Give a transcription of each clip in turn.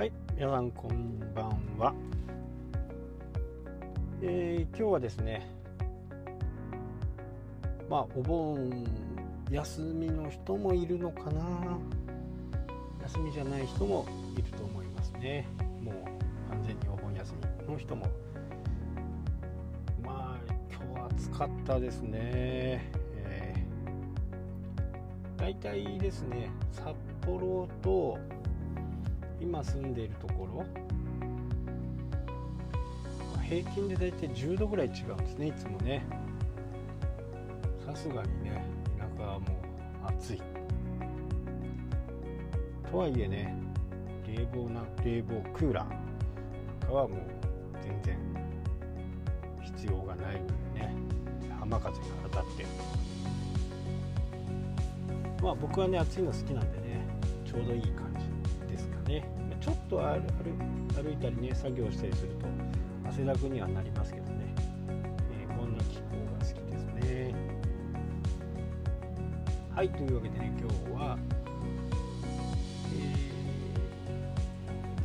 はい、皆さんこんばんは。えー、今日はですね、まあお盆休みの人もいるのかな。休みじゃない人もいると思いますね。もう完全にお盆休みの人も。まあ今日は暑かったですね。えー、大体ですね、札幌と今住んでいるところ平均で大体10度ぐらい違うんですねいつもね。さすがにね田舎はもう暑い。とはいえね冷房な冷房クーラーなんかはもう全然必要がないぐらいね浜風が当たって。まあ僕はね暑いの好きなんでねちょうどいい感じね。ちょっと歩歩いたりね作業したりすると汗だくにはなりますけどね、えー、こんな気候が好きですね。はいというわけでね今日は、え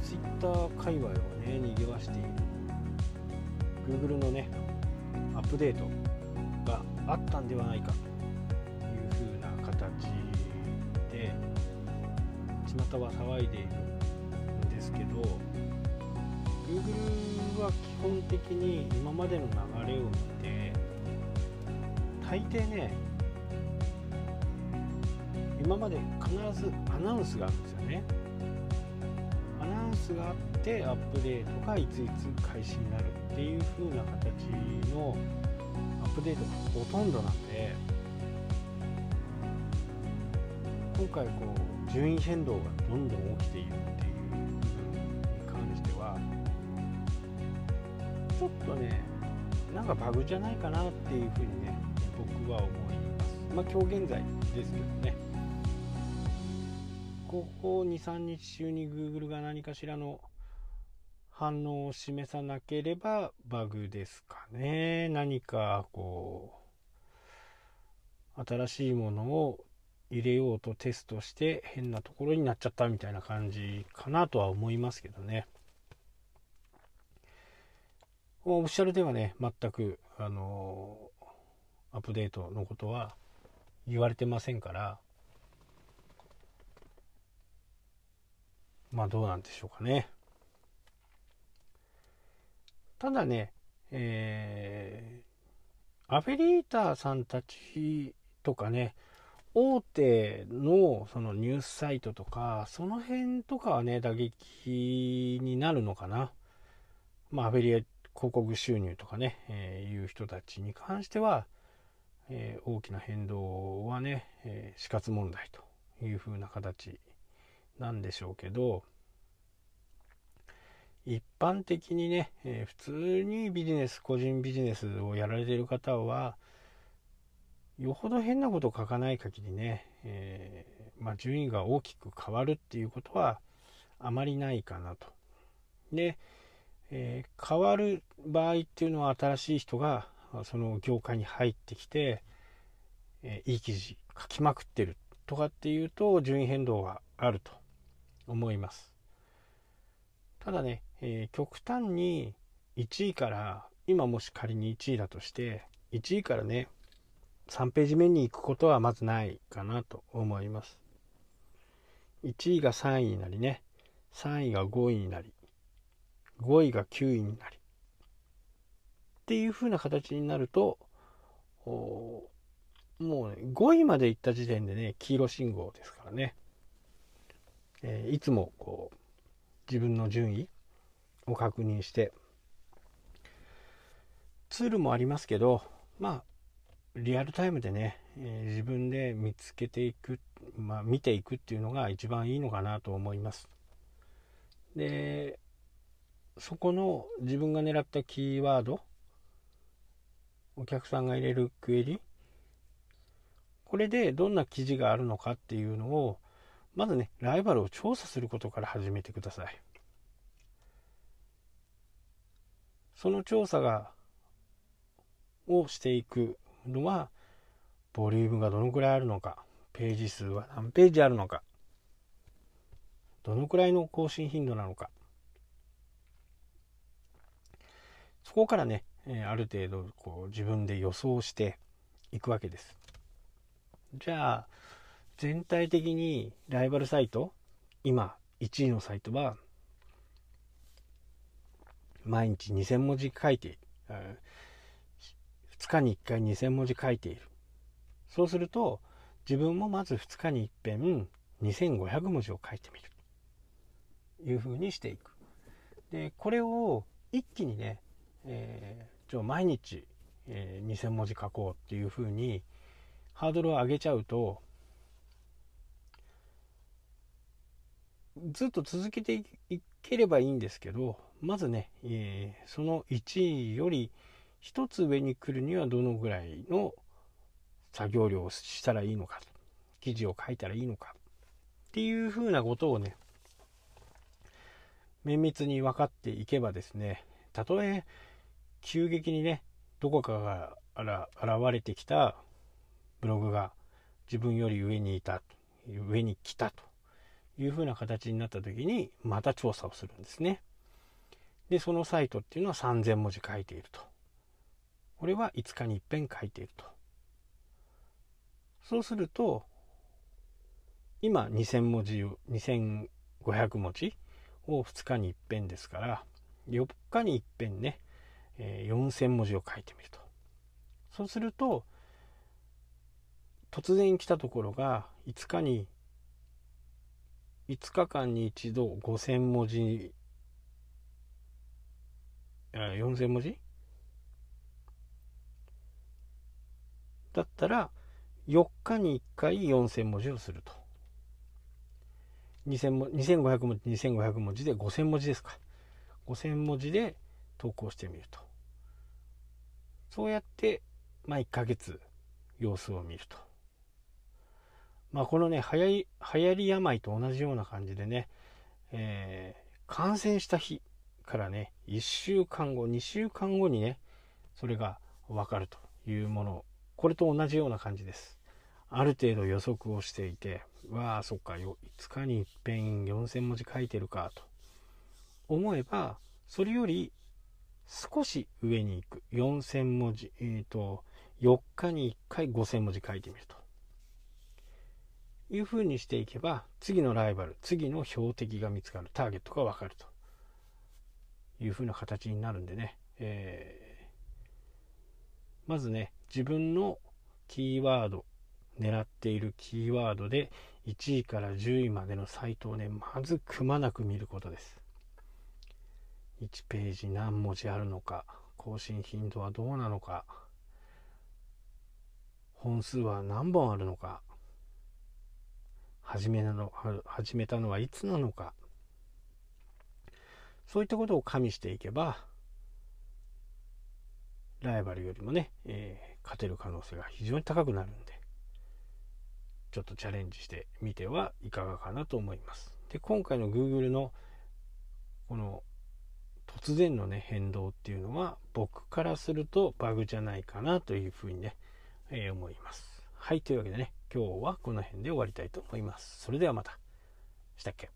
ー、Twitter 界隈をねにぎわしている Google のねアップデートがあったんではないかというふうな形で巷は騒いでいるけど Google は基本的に今までの流れを見て大抵ね今まで必ずアナウンスがあるんですよね。アナウンスがあってアップデートがいついつ開始になるっていう風な形のアップデートがほとんどなんで今回こう順位変動がどんどん起きているっていうちょっとねなんかバグじゃないかなっていうふうにね僕は思います。まあ今日現在ですけどね。ここ23日中に Google が何かしらの反応を示さなければバグですかね。何かこう新しいものを入れようとテストして変なところになっちゃったみたいな感じかなとは思いますけどね。オフィシャルではね、全く、あのアップデートのことは言われてませんから、まあどうなんでしょうかね。ただね、えー、アフェリーターさんたちとかね、大手のそのニュースサイトとか、その辺とかはね、打撃になるのかな。まあ、アフェリ広告収入とかね、えー、いう人たちに関しては、えー、大きな変動はね、えー、死活問題というふうな形なんでしょうけど一般的にね、え、普通にビジネス個人ビジネスをやられている方はよほど変なことを書かない限りね、え、まあ、順位が大きく変わるっていうことはあまりないかなと。で、えー、変わる場合っていうのは新しい人がその業界に入ってきて、えー、いい記事書きまくってるとかっていうと順位変動はあると思います。ただね、えー、極端に1位から今もし仮に1位だとして1位からね3ページ目に行くことはまずないかなと思います。1位が3位になりね3位が5位になり5位が9位になり。っていう風な形になるともうね5位まで行った時点でね黄色信号ですからね、えー、いつもこう自分の順位を確認して。ツールもありますけどまあリアルタイムでね、えー、自分で見つけていく、まあ、見ていくっていうのが一番いいのかなと思います。でそこの自分が狙ったキーワードお客さんが入れるクエリこれでどんな記事があるのかっていうのをまずねライバルを調査することから始めてください。その調査がをしていくのはボリュームがどのくらいあるのかページ数は何ページあるのかどのくらいの更新頻度なのか。そこからね、えある程度こう自分で予想していくわけです。じゃあ全体的にライバルサイト今1位のサイトは毎日2000文字書いている。2日に1回2000文字書いている。そうすると自分もまず2日に一遍2500文字を書いてみる。いうふうにしていく。でこれを一気にね、えー、じゃ毎日、えー、2000文字書こうっていうふうにハードルを上げちゃうとずっと続けていければいいんですけどまずね、えー、その1位より1つ上に来るにはどのぐらいの作業量をしたらいいのか記事を書いたらいいのかっていうふうなことをね綿密に分かっていけばですねたとえ急激にねどこかから現れてきたブログが自分より上にいた上に来たというふうな形になった時にまた調査をするんですね。でそのサイトっていうのは3000文字書いていると。これは5日に一遍書いていると。そうすると今2000文字を2500文字を2日に一遍ですから4日に一遍ね、え、4000文字を書いてみると。そうすると突然来たところが5日に5日間に一度5000文字4000文字？だったら4日に1回4000文字をすると。2500文字2500文字で5000文字ですか。5000文字で投稿してみると。そうやってまあ1ヶ月様子を見ると。まあ、このね流行り流行り病と同じような感じでね、えー、感染した日からね1週間後2週間後にねそれが分かるというもの。これと同じような感じです。ある程度予測をしていてわあそっか5日にいっぺん4000文字書いてるかと思えばそれより少し上に行く。4000文字。えっ、ー、と4日に1回5000文字書いてみると。いうふうにしていけば次のライバル次の標的が見つかる。ターゲットが分かると。いうふうな形になるんでね、えー、まずね自分のキーワード狙っているキーワードで1位から10位までのサイトをねまずくまなく見ることです。1ページ何文字あるのか更新頻度はどうなのか本数は何本あるのか始めなの始めたのはいつなのかそういったことを加味していけばライバルよりもね、えー、勝てる可能性が非常に高くなるんでちょっとチャレンジしてみてはいかがかなと思います。で今回の Google のこの突然のね変動っていうのは僕からするとバグじゃないかなというふうにね、えー、思いますはいというわけでね今日はこの辺で終わりたいと思います。それではまた。したっけ？